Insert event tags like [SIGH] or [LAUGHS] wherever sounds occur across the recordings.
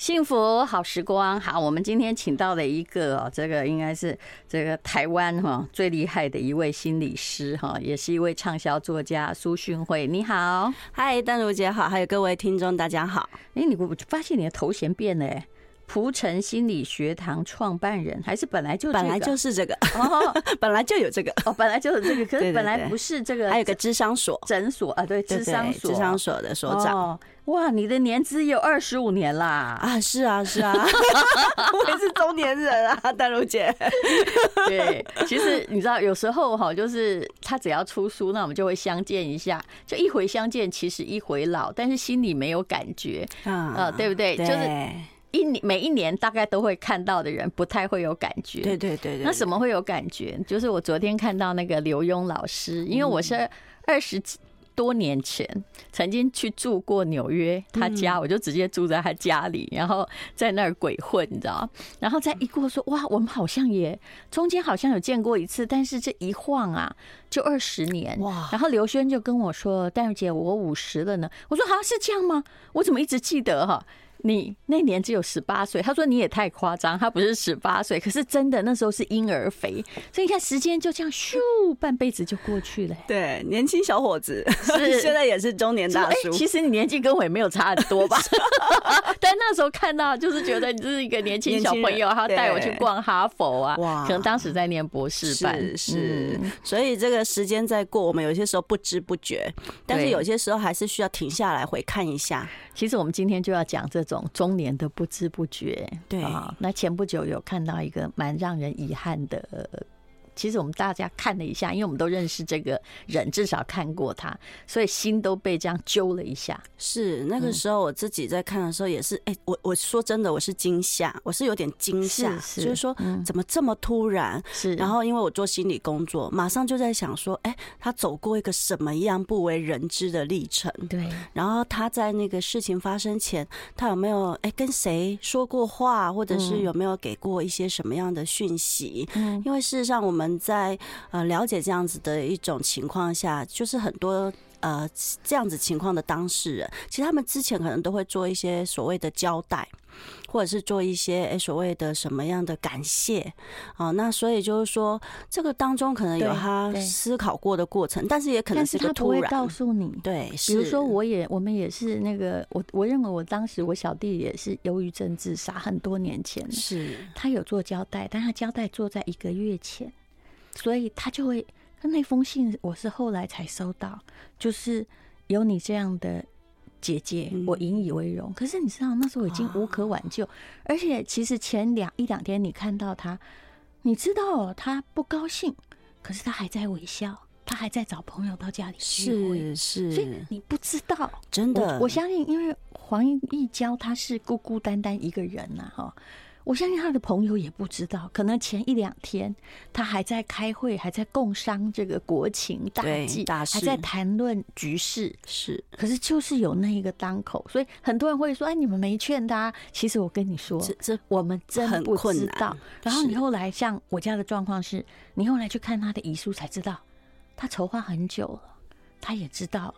幸福好时光，好，我们今天请到了一个哦，这个应该是这个台湾哈最厉害的一位心理师哈，也是一位畅销作家苏训慧，你好，嗨，丹如姐好，还有各位听众大家好。哎，你我发现你的头衔变了哎。蒲城心理学堂创办人，还是本来就本来就是这个。哦，[LAUGHS] 本来就有这个。哦，本来就是这个，可是本来不是这个，还有个智商所。诊所啊，对，智商所，智商所的所长。哇，你的年资有二十五年啦！啊，是啊，是啊，[LAUGHS] 我也是中年人啊，丹如姐。[LAUGHS] 对，其实你知道，有时候哈，就是他只要出书，那我们就会相见一下，就一回相见，其实一回老，但是心里没有感觉啊，对不对？就是。一年每一年大概都会看到的人，不太会有感觉。对对对对。那什么会有感觉？就是我昨天看到那个刘墉老师，因为我是二十多年前曾经去住过纽约他家，我就直接住在他家里，然后在那儿鬼混，你知道？然后再一过说，哇，我们好像也中间好像有见过一次，但是这一晃啊，就二十年哇！然后刘轩就跟我说：“戴茹姐，我五十了呢。”我说：“好像是这样吗？我怎么一直记得哈？”你那年只有十八岁，他说你也太夸张，他不是十八岁，可是真的那时候是婴儿肥，所以你看时间就这样咻，半辈子就过去了。对，年轻小伙子，是 [LAUGHS] 现在也是中年大叔。其实你年纪跟我也没有差很多吧？[LAUGHS] 但那时候看到就是觉得你是一个年轻小朋友，他带我去逛哈佛啊，哇，可能当时在念博士班，是，是，所以这个时间在过，我们有些时候不知不觉，但是有些时候还是需要停下来回看一下。其实我们今天就要讲这种中年的不知不觉，对啊。那前不久有看到一个蛮让人遗憾的。其实我们大家看了一下，因为我们都认识这个人，至少看过他，所以心都被这样揪了一下。是那个时候我自己在看的时候也是，哎、欸，我我说真的，我是惊吓，我是有点惊吓，就是说怎么这么突然？是。然后因为我做心理工作，马上就在想说，哎，他走过一个什么样不为人知的历程？对。然后他在那个事情发生前，他有没有哎跟谁说过话，或者是有没有给过一些什么样的讯息？嗯。因为事实上我们。在呃了解这样子的一种情况下，就是很多呃这样子情况的当事人，其实他们之前可能都会做一些所谓的交代。或者是做一些诶所谓的什么样的感谢啊？那所以就是说，这个当中可能有他思考过的过程，但是也可能是个突然。他不会告诉你，对，比如说我也我们也是那个我我认为我当时我小弟也是忧郁症自杀，很多年前是他有做交代，但他交代做在一个月前，所以他就会那封信我是后来才收到，就是有你这样的。姐姐，我引以为荣。可是你知道，那时候已经无可挽救。而且，其实前两一两天，你看到他，你知道他不高兴，可是他还在微笑，他还在找朋友到家里聚会。是是，所以你不知道，真的。我相信，因为黄义娇她是孤孤单单一个人呐，哈。我相信他的朋友也不知道，可能前一两天他还在开会，还在共商这个国情大计，还在谈论局势。是，可是就是有那一个当口，所以很多人会说：“哎，你们没劝他。”其实我跟你说，这这我们真不知道。然后你后来像我家的状况是，你后来去看他的遗书才知道，他筹划很久了，他也知道，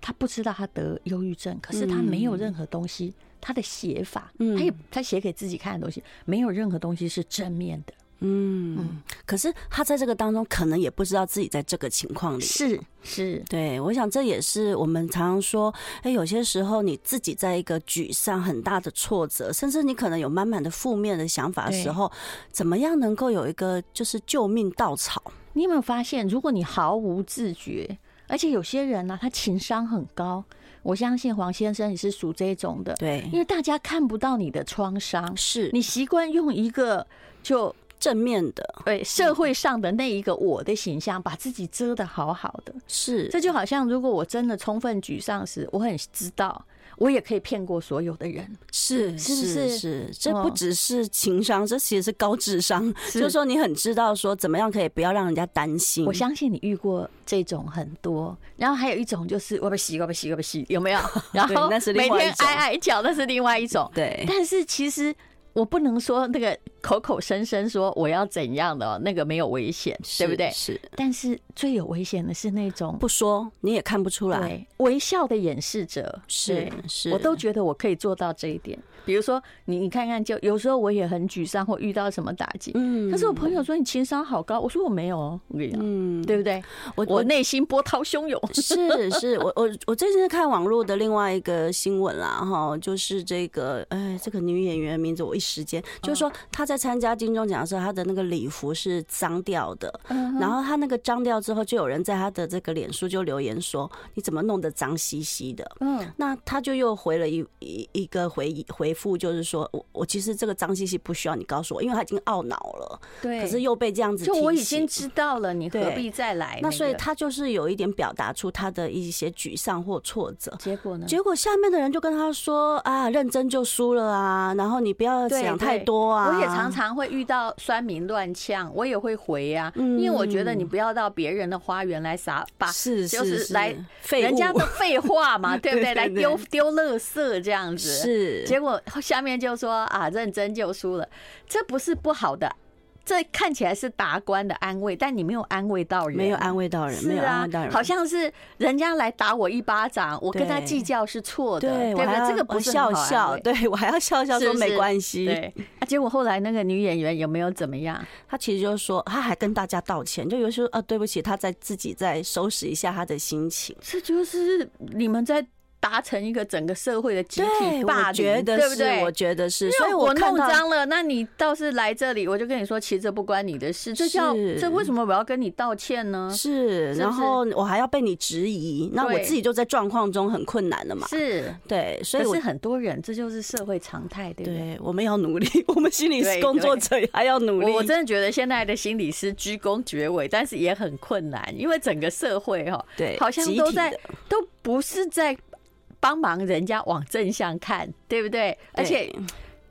他不知道他得忧郁症，可是他没有任何东西。他的写法，嗯他也他写给自己看的东西，没有任何东西是正面的。嗯嗯，可是他在这个当中，可能也不知道自己在这个情况里。是是，对，我想这也是我们常常说，哎，有些时候你自己在一个沮丧、很大的挫折，甚至你可能有满满的负面的想法的时候，怎么样能够有一个就是救命稻草？你有没有发现，如果你毫无自觉，而且有些人呢、啊，他情商很高。我相信黄先生也是属这种的，对，因为大家看不到你的创伤，是。你习惯用一个就正面的，对社会上的那一个我的形象，把自己遮得好好的，是，这就好像如果我真的充分沮丧时，我很知道。我也可以骗过所有的人，是是是是，这不只是情商，这其实是高智商。就是说，你很知道说怎么样可以不要让人家担心。我相信你遇过这种很多，然后还有一种就是我不洗，我不洗，我不洗，有没有？[LAUGHS] 然后每天挨挨脚，那是另外一种。对，但是其实我不能说那个口口声声说我要怎样的，那个没有危险，对不对？是。但是最有危险的是那种不说你也看不出来，对，微笑的掩饰者。是是，我都觉得我可以做到这一点。比如说，你你看看，就有时候我也很沮丧，或遇到什么打击。嗯。可是我朋友说你情商好高，我说我没有哦，我跟你讲，嗯，对不对？我我内心波涛汹涌。[LAUGHS] 是是，我我我最近是看网络的另外一个新闻啦，哈，就是这个，哎，这个女演员的名字我一时间，就是说她在参加金钟奖的时候，他的那个礼服是脏掉的，然后他那个脏掉之后，就有人在他的这个脸书就留言说，你怎么弄得脏兮兮的？嗯，那他就又回了一一一个回回复，就是说我我其实这个脏兮兮不需要你告诉我，因为他已经懊恼了，对，可是又被这样子，就我已经知道了，你何必再来？那所以他就是有一点表达出他的一些沮丧或挫折，结果呢？结果下面的人就跟他说啊，认真就输了啊，然后你不要想太多啊。我也常常会遇到酸民乱呛，我也会回啊，因为我觉得你不要到别人的花园来撒把，是就是来人家的废话嘛，[LAUGHS] 对不对？来丢丢垃圾这样子，是。结果下面就说啊，认真就输了，这不是不好的。这看起来是达官的安慰，但你没有安慰到人，没有安慰到人，没有安慰到人，好像是人家来打我一巴掌，我跟他计较是错的，对，对这个不笑笑，对 [LAUGHS] 我还要笑笑说没关系，对。啊，结果后来那个女演员有没有怎么样？她其实就是说，她还跟大家道歉，就有时候啊，对不起，她在自己在收拾一下她的心情。这就是你们在。达成一个整个社会的集体霸凌，对不对？我觉得是，所以我弄脏了，那你倒是来这里，我就跟你说，其实这不关你的事。这叫这为什么我要跟你道歉呢？是，然后我还要被你质疑，那我自己就在状况中很困难了嘛。是对，所以是很多人，这就是社会常态，对不对？我们要努力，我们心理师工作者还要努力。我真的觉得现在的心理师鞠躬绝尾，但是也很困难，因为整个社会哈，对，好像都在都不是在。帮忙人家往正向看，对不对？而且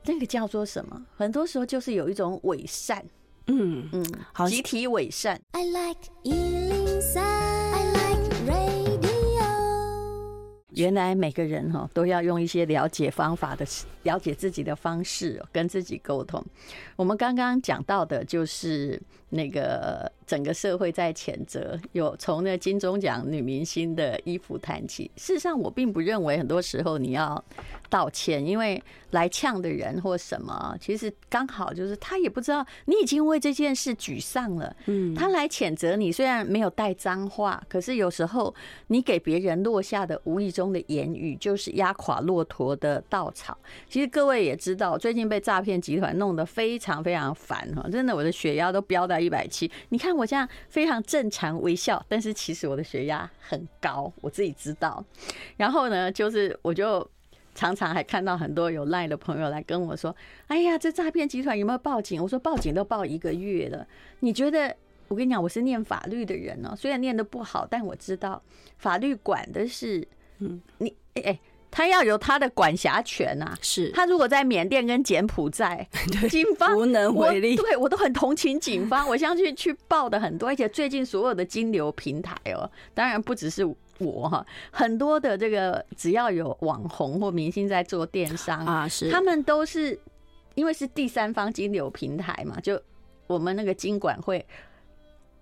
那个叫做什么？很多时候就是有一种伪善，嗯嗯，好，集体伪善。I like 103, I like radio。原来每个人哈都要用一些了解方法的、了解自己的方式跟自己沟通。我们刚刚讲到的就是那个。整个社会在谴责，有从那金钟奖女明星的衣服谈起。事实上，我并不认为很多时候你要道歉，因为来呛的人或什么，其实刚好就是他也不知道你已经为这件事沮丧了。嗯，他来谴责你，虽然没有带脏话，可是有时候你给别人落下的无意中的言语，就是压垮骆驼的稻草。其实各位也知道，最近被诈骗集团弄得非常非常烦哈，真的，我的血压都飙一百七。你看。我这样非常正常微笑，但是其实我的血压很高，我自己知道。然后呢，就是我就常常还看到很多有赖的朋友来跟我说：“哎呀，这诈骗集团有没有报警？”我说：“报警都报一个月了。”你觉得？我跟你讲，我是念法律的人哦，虽然念得不好，但我知道法律管的是，嗯，你哎哎。他要有他的管辖权啊，是他如果在缅甸跟柬埔寨，[LAUGHS] 警方无能为力。对我都很同情警方，[LAUGHS] 我相信去报的很多，而且最近所有的金流平台哦，当然不只是我哈，很多的这个只要有网红或明星在做电商啊，是他们都是因为是第三方金流平台嘛，就我们那个金管会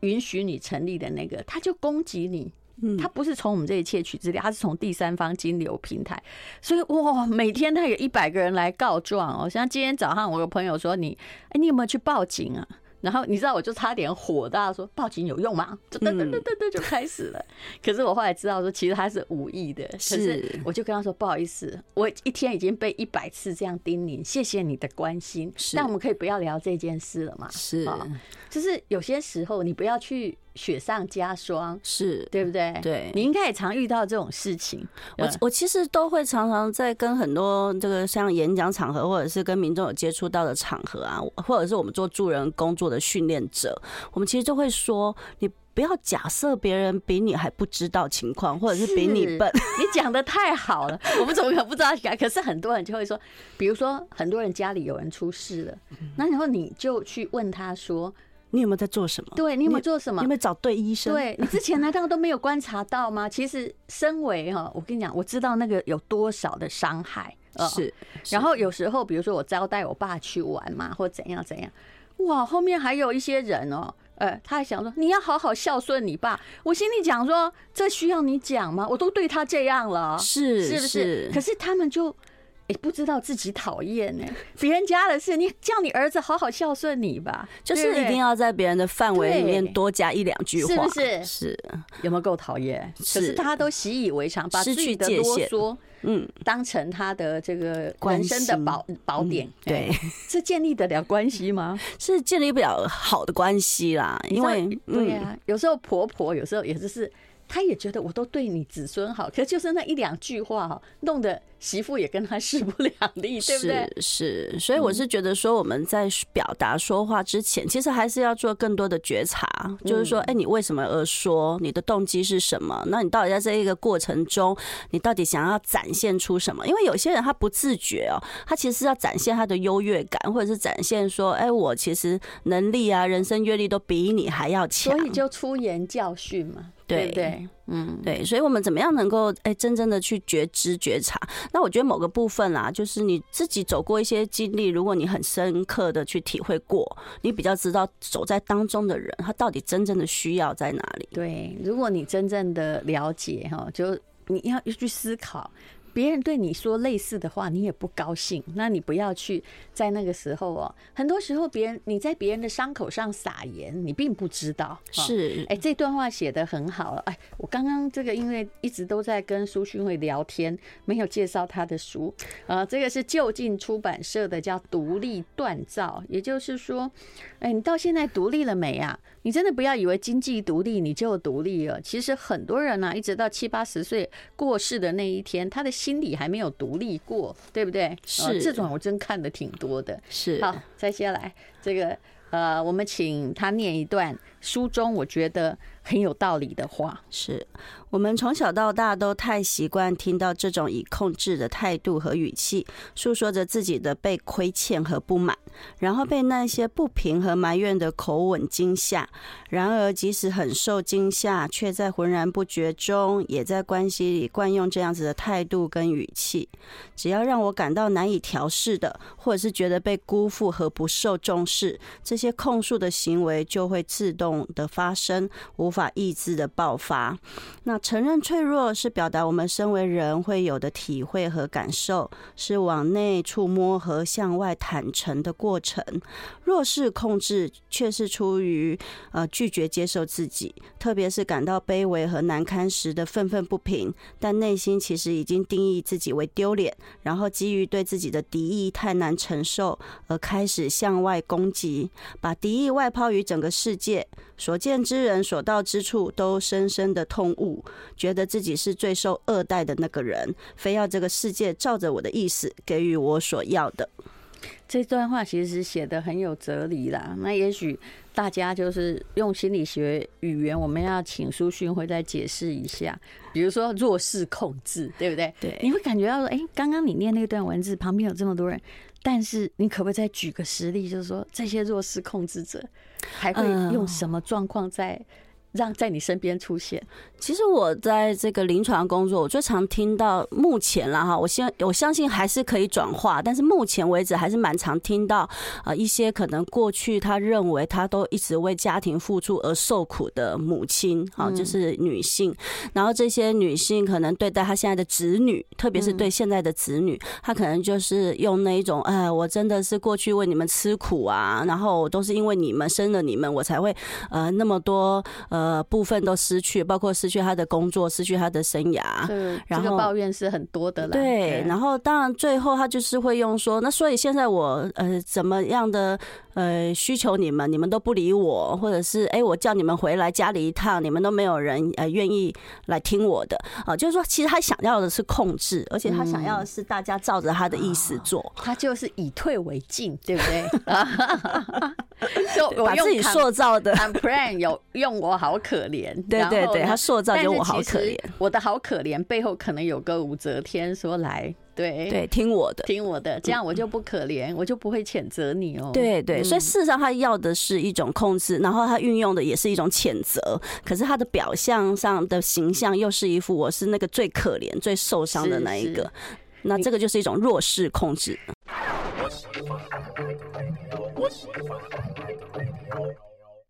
允许你成立的那个，他就攻击你。他不是从我们这里窃取资料，他是从第三方金流平台，所以哇，每天他有一百个人来告状哦。像今天早上，我有朋友说你，哎，你有没有去报警啊？然后你知道，我就差点火大，说报警有用吗？就噔噔噔噔噔就开始了。可是我后来知道说，其实他是无意的。可是我就跟他说，不好意思，我一天已经被一百次这样叮咛，谢谢你的关心。但我们可以不要聊这件事了嘛？是，就是有些时候你不要去。雪上加霜，是对不对？对，你应该也常遇到这种事情。我我其实都会常常在跟很多这个像演讲场合，或者是跟民众有接触到的场合啊，或者是我们做助人工作的训练者，我们其实就会说，你不要假设别人比你还不知道情况，或者是比你笨。你讲的太好了，[LAUGHS] 我们怎么可能不知道？可是很多人就会说，比如说很多人家里有人出事了，那然后你就去问他说。你有没有在做什么？对，你有没有做什么？你有没有找对医生？对，你之前难道都没有观察到吗？其实，身为哈，我跟你讲，我知道那个有多少的伤害，是。然后有时候，比如说我招待我爸去玩嘛，或怎样怎样，哇，后面还有一些人哦，呃，他还想说你要好好孝顺你爸。我心里讲说，这需要你讲吗？我都对他这样了，是是不是？可是他们就。也不知道自己讨厌呢，别人家的事，你叫你儿子好好孝顺你吧，就是一定要在别人的范围里面多加一两句话，是不是？是，有没有够讨厌？可是大家都习以为常，把自己的啰嗦，嗯，当成他的这个人生的宝宝典，对，[LAUGHS] 是建立得了关系吗？[LAUGHS] 是建立不了好的关系啦，因为对呀，有时候婆婆有时候也就是。他也觉得我都对你子孙好，可是就是那一两句话哈，弄得媳妇也跟他势不两立，对不对？是，是，所以我是觉得说我们在表达说话之前，其实还是要做更多的觉察，就是说，哎，你为什么而说？你的动机是什么？那你到底在这一个过程中，你到底想要展现出什么？因为有些人他不自觉哦，他其实是要展现他的优越感，或者是展现说，哎，我其实能力啊、人生阅历都比你还要强，所以就出言教训嘛。对对，嗯，对，所以，我们怎么样能够哎，真正的去觉知觉察？那我觉得某个部分啦，就是你自己走过一些经历，如果你很深刻的去体会过，你比较知道走在当中的人，他到底真正的需要在哪里？对，如果你真正的了解哈，就你要去思考。别人对你说类似的话，你也不高兴，那你不要去在那个时候哦。很多时候，别人你在别人的伤口上撒盐，你并不知道。是，哎，这段话写得很好了。哎，我刚刚这个因为一直都在跟苏勋慧聊天，没有介绍他的书。呃，这个是就近出版社的，叫《独立锻造》。也就是说，哎，你到现在独立了没啊？你真的不要以为经济独立你就独立了。其实很多人呢，一直到七八十岁过世的那一天，他的心里还没有独立过，对不对？是这种我真看的挺多的。是好，再下来这个呃，我们请他念一段书中我觉得很有道理的话。[LAUGHS] 是我们从小到大都太习惯听到这种以控制的态度和语气，诉说着自己的被亏欠和不满。然后被那些不平和埋怨的口吻惊吓。然而，即使很受惊吓，却在浑然不觉中，也在关系里惯用这样子的态度跟语气。只要让我感到难以调试的，或者是觉得被辜负和不受重视，这些控诉的行为就会自动的发生，无法抑制的爆发。那承认脆弱是表达我们身为人会有的体会和感受，是往内触摸和向外坦诚的过程，若是控制，却是出于呃拒绝接受自己，特别是感到卑微和难堪时的愤愤不平，但内心其实已经定义自己为丢脸，然后基于对自己的敌意太难承受，而开始向外攻击，把敌意外抛于整个世界，所见之人、所到之处都深深的痛悟，觉得自己是最受恶待的那个人，非要这个世界照着我的意思给予我所要的。这段话其实写的很有哲理啦。那也许大家就是用心理学语言，我们要请苏训慧再解释一下。比如说弱势控制，对不对？对，你会感觉到说，哎，刚刚你念那段文字旁边有这么多人，但是你可不可以再举个实例，就是说这些弱势控制者还会用什么状况在？让在你身边出现。其实我在这个临床工作，我最常听到目前了哈，我相我相信还是可以转化，但是目前为止还是蛮常听到啊一些可能过去他认为他都一直为家庭付出而受苦的母亲啊，就是女性，然后这些女性可能对待她现在的子女，特别是对现在的子女，她可能就是用那一种哎，我真的是过去为你们吃苦啊，然后都是因为你们生了你们，我才会呃那么多呃。呃，部分都失去，包括失去他的工作，失去他的生涯。然后这个抱怨是很多的了。对，然后当然最后他就是会用说，那所以现在我呃怎么样的呃需求你们，你们都不理我，或者是哎我叫你们回来家里一趟，你们都没有人呃愿意来听我的啊，就是说其实他想要的是控制，而且他想要的是大家照着他的意思做，嗯、他就是以退为进，对不对？[LAUGHS] [LAUGHS] [LAUGHS] 就把自己塑造的 plan 有用我好可怜，对对对，他塑造就我好可怜，我的好可怜背后可能有个武则天说来，对对，听我的，听我的，这样我就不可怜，我就不会谴责你哦。对对，所以事实上他要的是一种控制，然后他运用的也是一种谴责，可是他的表象上的形象又是一副我是那个最可怜、最受伤的那一个。那这个就是一种弱势控制。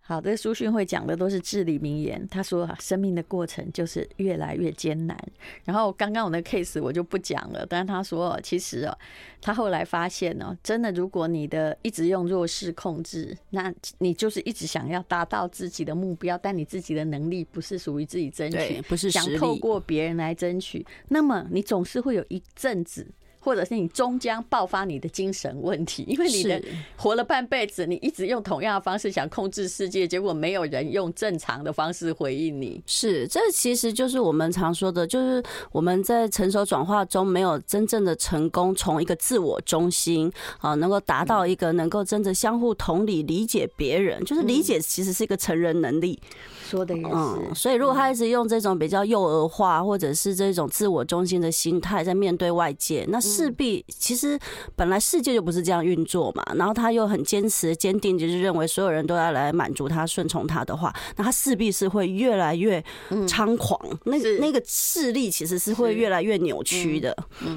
好的，书讯会讲的都是至理名言。他说：“生命的过程就是越来越艰难。”然后刚刚我那个 case 我就不讲了，但是他说，其实哦，他后来发现哦，真的，如果你的一直用弱势控制，那你就是一直想要达到自己的目标，但你自己的能力不是属于自己争取，不是想透过别人来争取，那么你总是会有一阵子。或者是你终将爆发你的精神问题，[LAUGHS] 因为你的活了半辈子，你一直用同样的方式想控制世界，结果没有人用正常的方式回应你。是，这其实就是我们常说的，就是我们在成熟转化中没有真正的成功，从一个自我中心啊，能够达到一个能够真的相互同理、理解别人，就是理解其实是一个成人能力。说的也是，嗯，所以如果他一直用这种比较幼儿化，或者是这种自我中心的心态在面对外界，那势必其实本来世界就不是这样运作嘛。然后他又很坚持、坚定，就是认为所有人都要来满足他、顺从他的话，那他势必是会越来越猖狂。那个那个势力其实是会越来越扭曲的。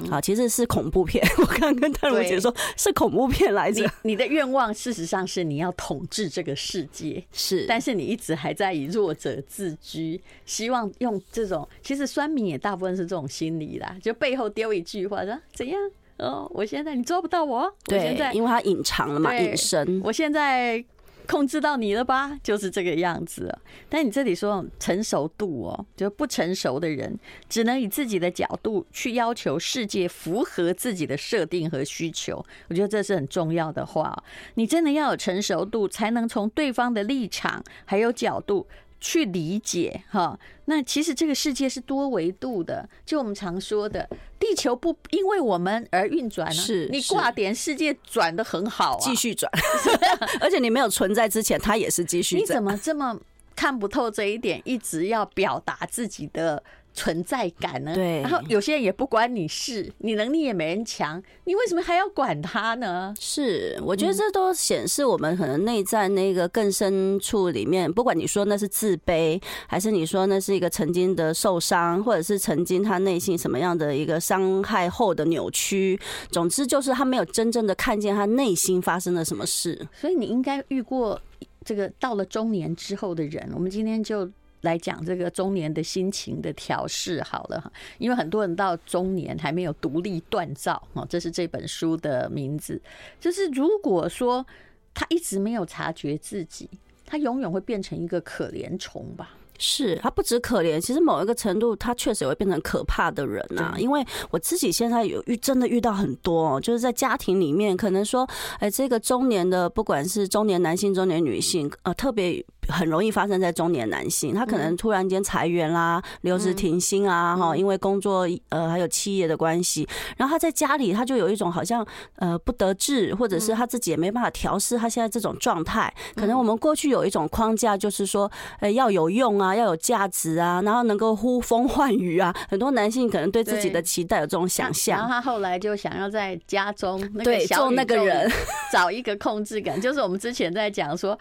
啊，其实是恐怖片。[LAUGHS] 我刚刚跟淡如姐说，是恐怖片来着。你的愿望事实上是你要统治这个世界，是，但是你一直还在以弱。弱者自居，希望用这种，其实酸民也大部分是这种心理啦，就背后丢一句话说怎样哦，我现在你抓不到我，对，我现在因为他隐藏了嘛，隐身，我现在控制到你了吧，就是这个样子。但你这里说成熟度哦，就不成熟的人只能以自己的角度去要求世界符合自己的设定和需求，我觉得这是很重要的话。你真的要有成熟度，才能从对方的立场还有角度。去理解哈，那其实这个世界是多维度的，就我们常说的，地球不因为我们而运转呢。是，你挂点，世界转的很好啊，继续转，[LAUGHS] 而且你没有存在之前，它也是继续。你怎么这么看不透这一点？一直要表达自己的。存在感呢？对，然后有些人也不关你事，你能力也没人强，你为什么还要管他呢？是，我觉得这都显示我们可能内在那个更深处里面，不管你说那是自卑，还是你说那是一个曾经的受伤，或者是曾经他内心什么样的一个伤害后的扭曲，总之就是他没有真正的看见他内心发生了什么事。所以你应该遇过这个到了中年之后的人，我们今天就。来讲这个中年的心情的调试好了哈，因为很多人到中年还没有独立锻造哦，这是这本书的名字。就是如果说他一直没有察觉自己，他永远会变成一个可怜虫吧。是他不止可怜，其实某一个程度，他确实也会变成可怕的人呐。因为我自己现在有遇，真的遇到很多，就是在家庭里面，可能说，哎，这个中年的，不管是中年男性、中年女性，呃，特别。很容易发生在中年男性，他可能突然间裁员啦、留职停薪啊，哈，因为工作呃还有企业的关系，然后他在家里他就有一种好像呃不得志，或者是他自己也没办法调试他现在这种状态。可能我们过去有一种框架，就是说呃要有用啊，要有价值啊，然后能够呼风唤雨啊。很多男性可能对自己的期待有这种想象，然后他后来就想要在家中对做那个人。[LAUGHS] 找一个控制感，就是我们之前在讲说。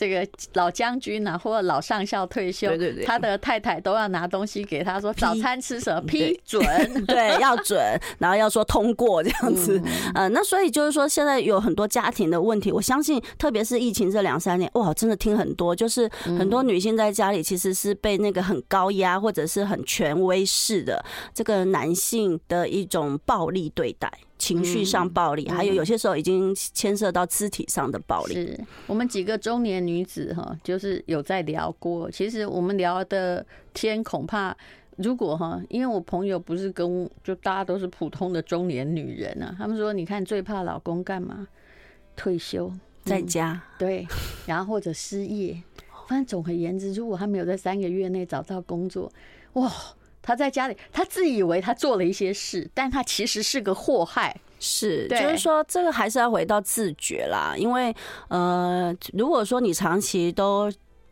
这个老将军啊，或者老上校退休，对对对，他的太太都要拿东西给他说，早餐吃什么？批准，[LAUGHS] 对，要准，然后要说通过这样子。呃，那所以就是说，现在有很多家庭的问题，我相信，特别是疫情这两三年，哇，真的听很多，就是很多女性在家里其实是被那个很高压或者是很权威式的这个男性的一种暴力对待。情绪上暴力，还有有些时候已经牵涉到肢体上的暴力。是我们几个中年女子哈，就是有在聊过。其实我们聊的天，恐怕如果哈，因为我朋友不是跟就大家都是普通的中年女人啊，他们说，你看最怕老公干嘛？退休在家，对，然后或者失业。反正总而言之，如果他没有在三个月内找到工作，哇。他在家里，他自以为他做了一些事，但他其实是个祸害。是，就是说，这个还是要回到自觉啦。因为，呃，如果说你长期都。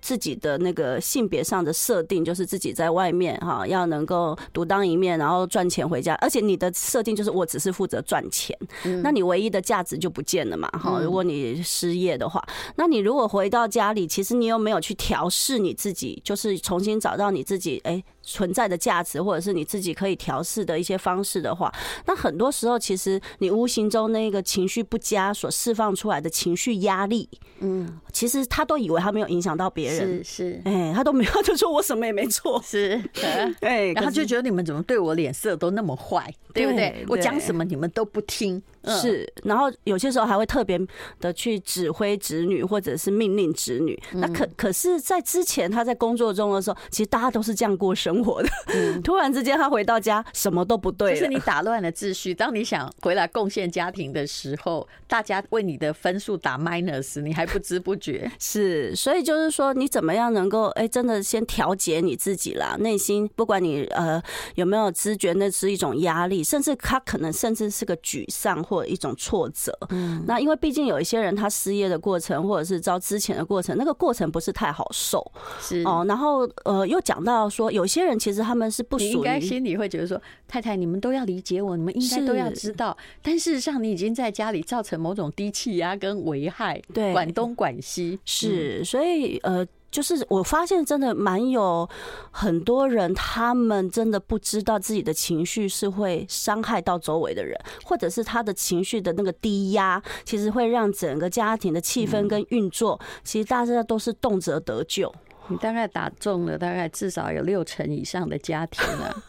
自己的那个性别上的设定，就是自己在外面哈，要能够独当一面，然后赚钱回家。而且你的设定就是我只是负责赚钱，那你唯一的价值就不见了嘛哈。如果你失业的话，那你如果回到家里，其实你又没有去调试你自己，就是重新找到你自己，哎，存在的价值，或者是你自己可以调试的一些方式的话，那很多时候其实你无形中那个情绪不佳所释放出来的情绪压力，嗯，其实他都以为他没有影响到别人，是是，哎，他都没有，就说我什么也没做，是，[LAUGHS] 哎，然后就觉得你们怎么对我脸色都那么坏，对不对？我讲什么你们都不听。是，然后有些时候还会特别的去指挥子女，或者是命令子女。那可可是，在之前他在工作中的时候，其实大家都是这样过生活的。[LAUGHS] 突然之间他回到家，什么都不对，就是你打乱了秩序。当你想回来贡献家庭的时候，大家为你的分数打 minus，你还不知不觉。[LAUGHS] 是，所以就是说，你怎么样能够哎，真的先调节你自己啦，内心不管你呃有没有知觉，那是一种压力，甚至他可能甚至是个沮丧或。一种挫折，嗯，那因为毕竟有一些人他失业的过程，或者是遭之前的过程，那个过程不是太好受，是哦。然后呃，又讲到说，有些人其实他们是不属于，应该心里会觉得说，太太你们都要理解我，你们应该都要知道。但事实上，你已经在家里造成某种低气压跟危害，对，管东管西，是，所以呃。就是我发现真的蛮有很多人，他们真的不知道自己的情绪是会伤害到周围的人，或者是他的情绪的那个低压，其实会让整个家庭的气氛跟运作，其实大家都是动辄得咎。你大概打中了大概至少有六成以上的家庭了。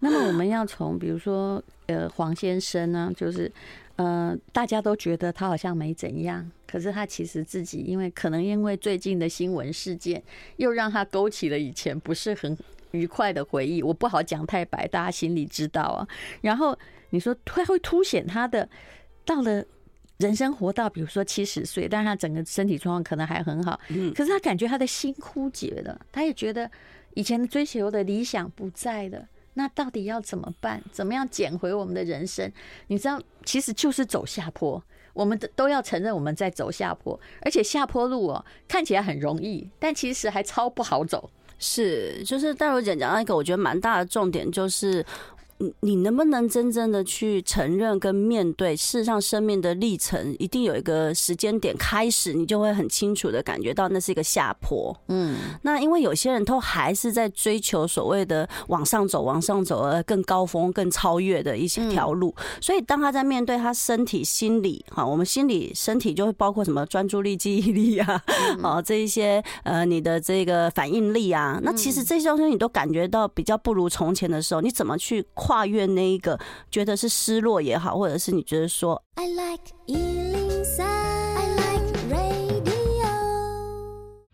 那么我们要从比如说呃黄先生呢，就是。呃，大家都觉得他好像没怎样，可是他其实自己，因为可能因为最近的新闻事件，又让他勾起了以前不是很愉快的回忆。我不好讲太白，大家心里知道啊。然后你说他会凸显他的到了人生活到比如说七十岁，但是他整个身体状况可能还很好，可是他感觉他的心枯竭了，他也觉得以前追求的理想不在了。那到底要怎么办？怎么样捡回我们的人生？你知道，其实就是走下坡。我们都要承认我们在走下坡，而且下坡路哦，看起来很容易，但其实还超不好走。是，就是大如姐讲到一个我觉得蛮大的重点，就是。你你能不能真正的去承认跟面对？事实上，生命的历程一定有一个时间点开始，你就会很清楚的感觉到那是一个下坡。嗯，那因为有些人都还是在追求所谓的往上走、往上走而更高峰、更超越的一些条路，所以当他在面对他身体、心理，哈，我们心理、身体就会包括什么专注力、记忆力啊，啊，这一些呃，你的这个反应力啊，那其实这些东西你都感觉到比较不如从前的时候，你怎么去跨越那一个，觉得是失落也好，或者是你觉得说，I like 103, I like radio。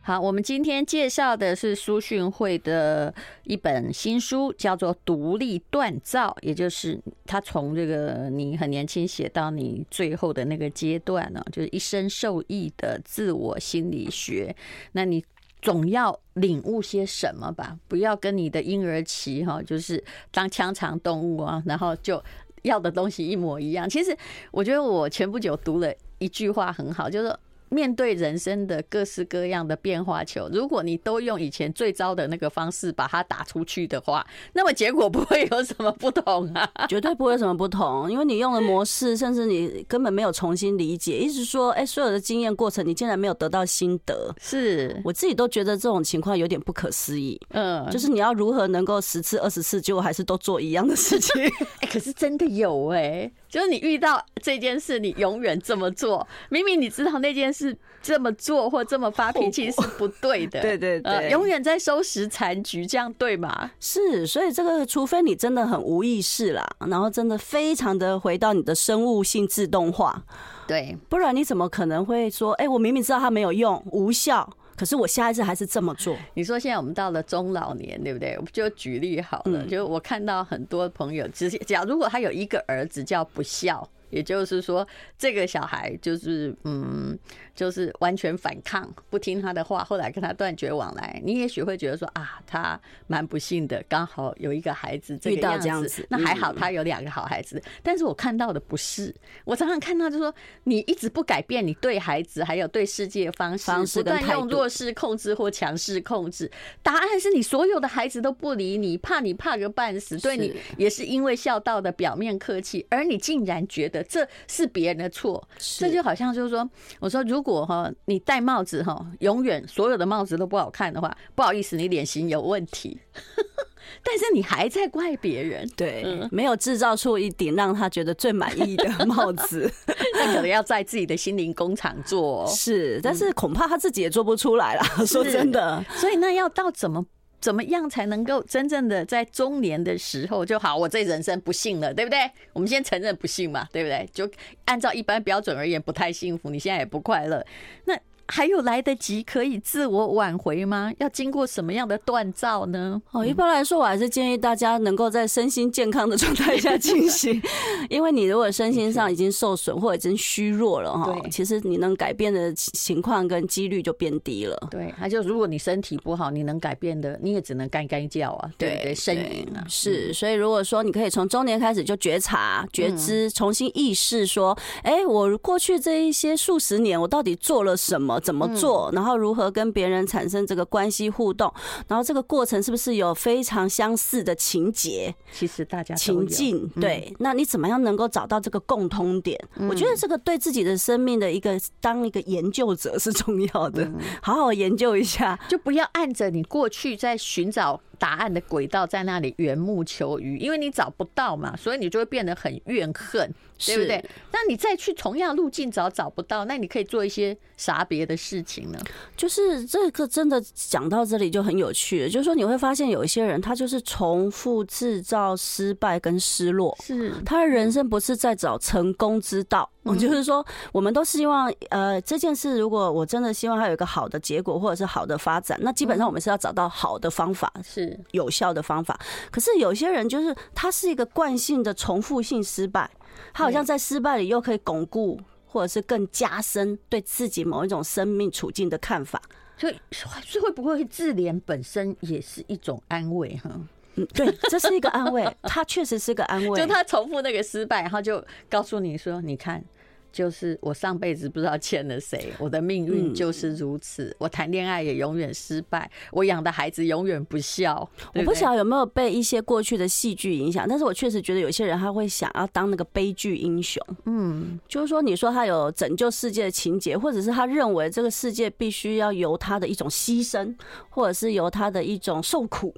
好，我们今天介绍的是苏训会的一本新书，叫做《独立锻造》，也就是他从这个你很年轻写到你最后的那个阶段呢，就是一生受益的自我心理学。那你。总要领悟些什么吧，不要跟你的婴儿期哈，就是当腔肠动物啊，然后就要的东西一模一样。其实我觉得我前不久读了一句话很好，就是。面对人生的各式各样的变化球，如果你都用以前最糟的那个方式把它打出去的话，那么结果不会有什么不同啊，[LAUGHS] 绝对不会有什么不同，因为你用的模式，甚至你根本没有重新理解，一直说，哎，所有的经验过程，你竟然没有得到心得，是我自己都觉得这种情况有点不可思议。嗯，就是你要如何能够十次、二十次，结果还是都做一样的事情？[LAUGHS] 哎，可是真的有哎。就是你遇到这件事，你永远这么做，明明你知道那件事这么做或这么发脾气是不对的，[LAUGHS] 对对对，永远在收拾残局，这样对吗？是，所以这个除非你真的很无意识啦，然后真的非常的回到你的生物性自动化，对，不然你怎么可能会说，哎，我明明知道它没有用，无效。可是我下一次还是这么做。你说现在我们到了中老年，对不对？我就举例好了，就我看到很多朋友，只是假如果他有一个儿子叫不孝，也就是说这个小孩就是嗯。就是完全反抗，不听他的话，后来跟他断绝往来。你也许会觉得说啊，他蛮不幸的，刚好有一个孩子遇到这样子，那还好他有两个好孩子。但是我看到的不是，我常常看到就是说，你一直不改变你对孩子还有对世界方式，方式不断用弱势控制或强势控制。答案是你所有的孩子都不理你，怕你怕个半死，对你也是因为孝道的表面客气，而你竟然觉得这是别人的错，这就好像就是说，我说如果。哈你戴帽子哈，永远所有的帽子都不好看的话，不好意思，你脸型有问题。[LAUGHS] 但是你还在怪别人，对，嗯、没有制造出一顶让他觉得最满意的帽子，[LAUGHS] 那可能要在自己的心灵工厂做。是，但是恐怕他自己也做不出来了。嗯、说真的，所以那要到怎么怎么样才能够真正的在中年的时候就好？我这人生不幸了，对不对？我们先承认不幸嘛，对不对？就按照一般标准而言，不太幸福，你现在也不快乐，那。还有来得及可以自我挽回吗？要经过什么样的锻造呢？哦，一般来说，我还是建议大家能够在身心健康的状态下进行，[LAUGHS] 因为你如果身心上已经受损或者已经虚弱了哈，其实你能改变的情况跟几率就变低了。对，他就如果你身体不好，你能改变的，你也只能干干叫啊，对对，呻吟啊。是，所以如果说你可以从中年开始就觉察、觉知，重新意识说，哎，我过去这一些数十年，我到底做了什么？怎么做？然后如何跟别人产生这个关系互动？然后这个过程是不是有非常相似的情节？其实大家情境对，那你怎么样能够找到这个共通点？我觉得这个对自己的生命的一个当一个研究者是重要的，好好研究一下，就不要按着你过去在寻找答案的轨道在那里缘木求鱼，因为你找不到嘛，所以你就会变得很怨恨。对不对？那你再去同样路径找找不到，那你可以做一些啥别的事情呢？就是这个真的讲到这里就很有趣了，就是说你会发现有一些人他就是重复制造失败跟失落，是他的人生不是在找成功之道。嗯，就是说我们都希望呃这件事如果我真的希望它有一个好的结果或者是好的发展，那基本上我们是要找到好的方法，是有效的方法。可是有些人就是他是一个惯性的重复性失败。他好像在失败里又可以巩固，或者是更加深对自己某一种生命处境的看法，所以所以会不会自怜本身也是一种安慰哈？嗯，对，这是一个安慰，他确实是个安慰。就他重复那个失败，然后就告诉你说：“你看。”就是我上辈子不知道欠了谁，我的命运就是如此。嗯、我谈恋爱也永远失败，我养的孩子永远不孝。我不晓得有没有被一些过去的戏剧影响，但是我确实觉得有些人他会想要当那个悲剧英雄。嗯，就是说，你说他有拯救世界的情节，或者是他认为这个世界必须要由他的一种牺牲，或者是由他的一种受苦，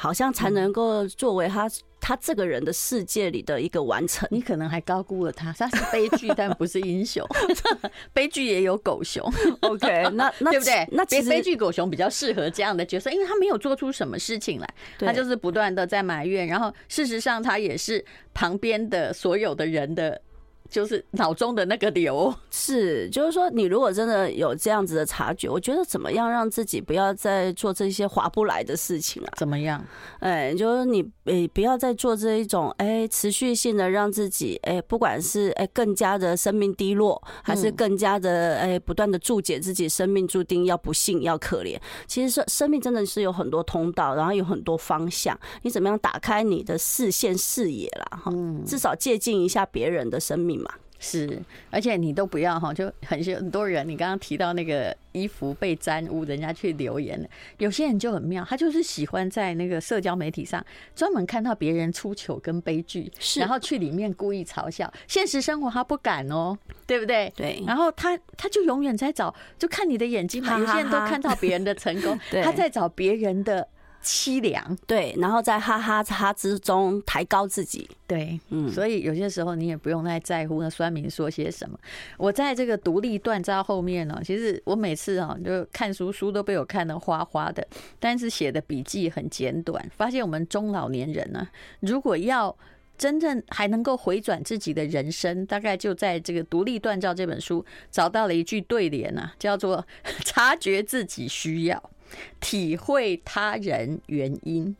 好像才能够作为他。他这个人的世界里的一个完成，你可能还高估了他。他是悲剧，但不是英雄。[LAUGHS] 悲剧也有狗熊，OK？那 [LAUGHS] 那对不对？那其实悲剧狗熊比较适合这样的角色，因为他没有做出什么事情来，他就是不断的在埋怨。然后事实上，他也是旁边的所有的人的。就是脑中的那个瘤，[LAUGHS] 是，就是说，你如果真的有这样子的察觉，我觉得怎么样让自己不要再做这些划不来的事情啊？怎么样？哎，就是你，诶，不要再做这一种，哎，持续性的让自己，哎，不管是哎更加的生命低落，还是更加的哎不断的注解自己生命注定要不幸要可怜。其实生生命真的是有很多通道，然后有很多方向，你怎么样打开你的视线视野啦？哈，至少借鉴一下别人的生命。是，而且你都不要哈，就很很多人。你刚刚提到那个衣服被沾污，人家去留言了。有些人就很妙，他就是喜欢在那个社交媒体上专门看到别人出糗跟悲剧，然后去里面故意嘲笑。现实生活他不敢哦，对不对？对。然后他他就永远在找，就看你的眼睛嘛。有些人都看到别人的成功，[LAUGHS] 他在找别人的。凄凉，对，然后在哈哈哈之中抬高自己，对，嗯，所以有些时候你也不用太在乎那酸民说些什么。我在这个独立锻造后面呢，其实我每次啊就看书，书都被我看得花花的，但是写的笔记很简短。发现我们中老年人呢，如果要真正还能够回转自己的人生，大概就在这个《独立锻造》这本书找到了一句对联啊，叫做 [LAUGHS] “察觉自己需要”。体会他人原因。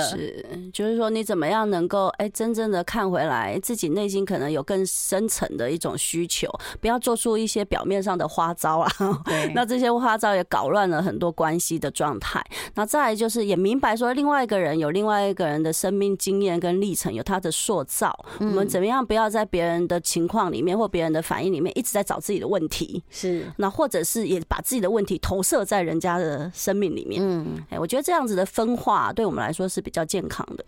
是，就是说你怎么样能够哎，真正的看回来自己内心可能有更深层的一种需求，不要做出一些表面上的花招啊。对，[LAUGHS] 那这些花招也搞乱了很多关系的状态。那再来就是也明白说，另外一个人有另外一个人的生命经验跟历程，有他的塑造。我们怎么样不要在别人的情况里面或别人的反应里面一直在找自己的问题？是，那或者是也把自己的问题投射在人家的生命里面。嗯，哎，我觉得这样子的分化对我们来说是。比较健康的，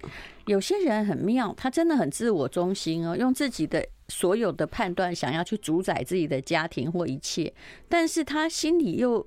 有些人很妙，他真的很自我中心哦，用自己的所有的判断想要去主宰自己的家庭或一切，但是他心里又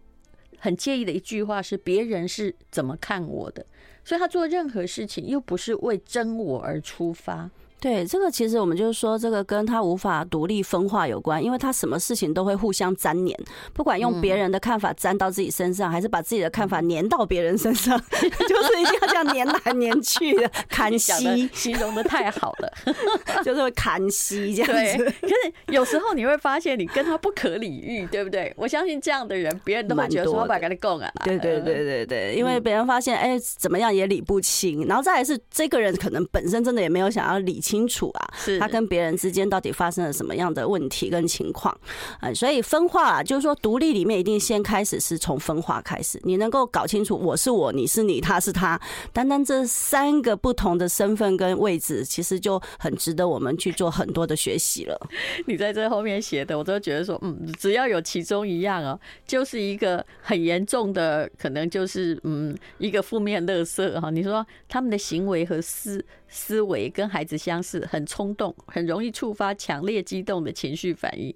很介意的一句话是别人是怎么看我的，所以他做任何事情又不是为真我而出发。对，这个其实我们就是说，这个跟他无法独立分化有关，因为他什么事情都会互相粘黏，不管用别人的看法粘到自己身上，还是把自己的看法粘到别人身上，[LAUGHS] 就是一定要这样粘来粘去的，砍西，形容的太好了，[LAUGHS] 就是会砍西这样子。可是有时候你会发现，你跟他不可理喻，对不对？我相信这样的人，别人都会觉得说，我把啊。对对对对对，因为别人发现，哎，怎么样也理不清，然后再来是这个人可能本身真的也没有想要理。清楚啊，是他跟别人之间到底发生了什么样的问题跟情况，嗯，所以分化啊，就是说独立里面一定先开始是从分化开始，你能够搞清楚我是我，你是你，他是他，单单这三个不同的身份跟位置，其实就很值得我们去做很多的学习了。你在这后面写的，我都觉得说，嗯，只要有其中一样哦，就是一个很严重的，可能就是嗯一个负面乐色哈。你说他们的行为和思思维跟孩子相似，很冲动，很容易触发强烈激动的情绪反应。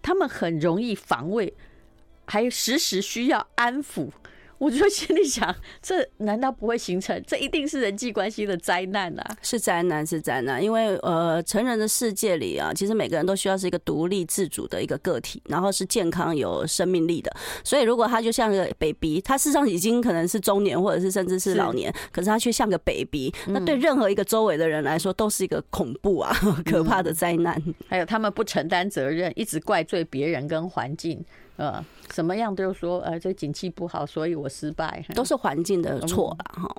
他们很容易防卫，还时时需要安抚。我就心里想，这难道不会形成？这一定是人际关系的灾难啊！是灾难，是灾难。因为呃，成人的世界里啊，其实每个人都需要是一个独立自主的一个个体，然后是健康有生命力的。所以，如果他就像个 baby，他事实上已经可能是中年，或者是甚至是老年，是可是他却像个 baby，那对任何一个周围的人来说，都是一个恐怖啊、可怕的灾难。还有，他们不承担责任，一直怪罪别人跟环境。呃，什么样都说，呃，这景气不好，所以我失败，都是环境的错吧哈。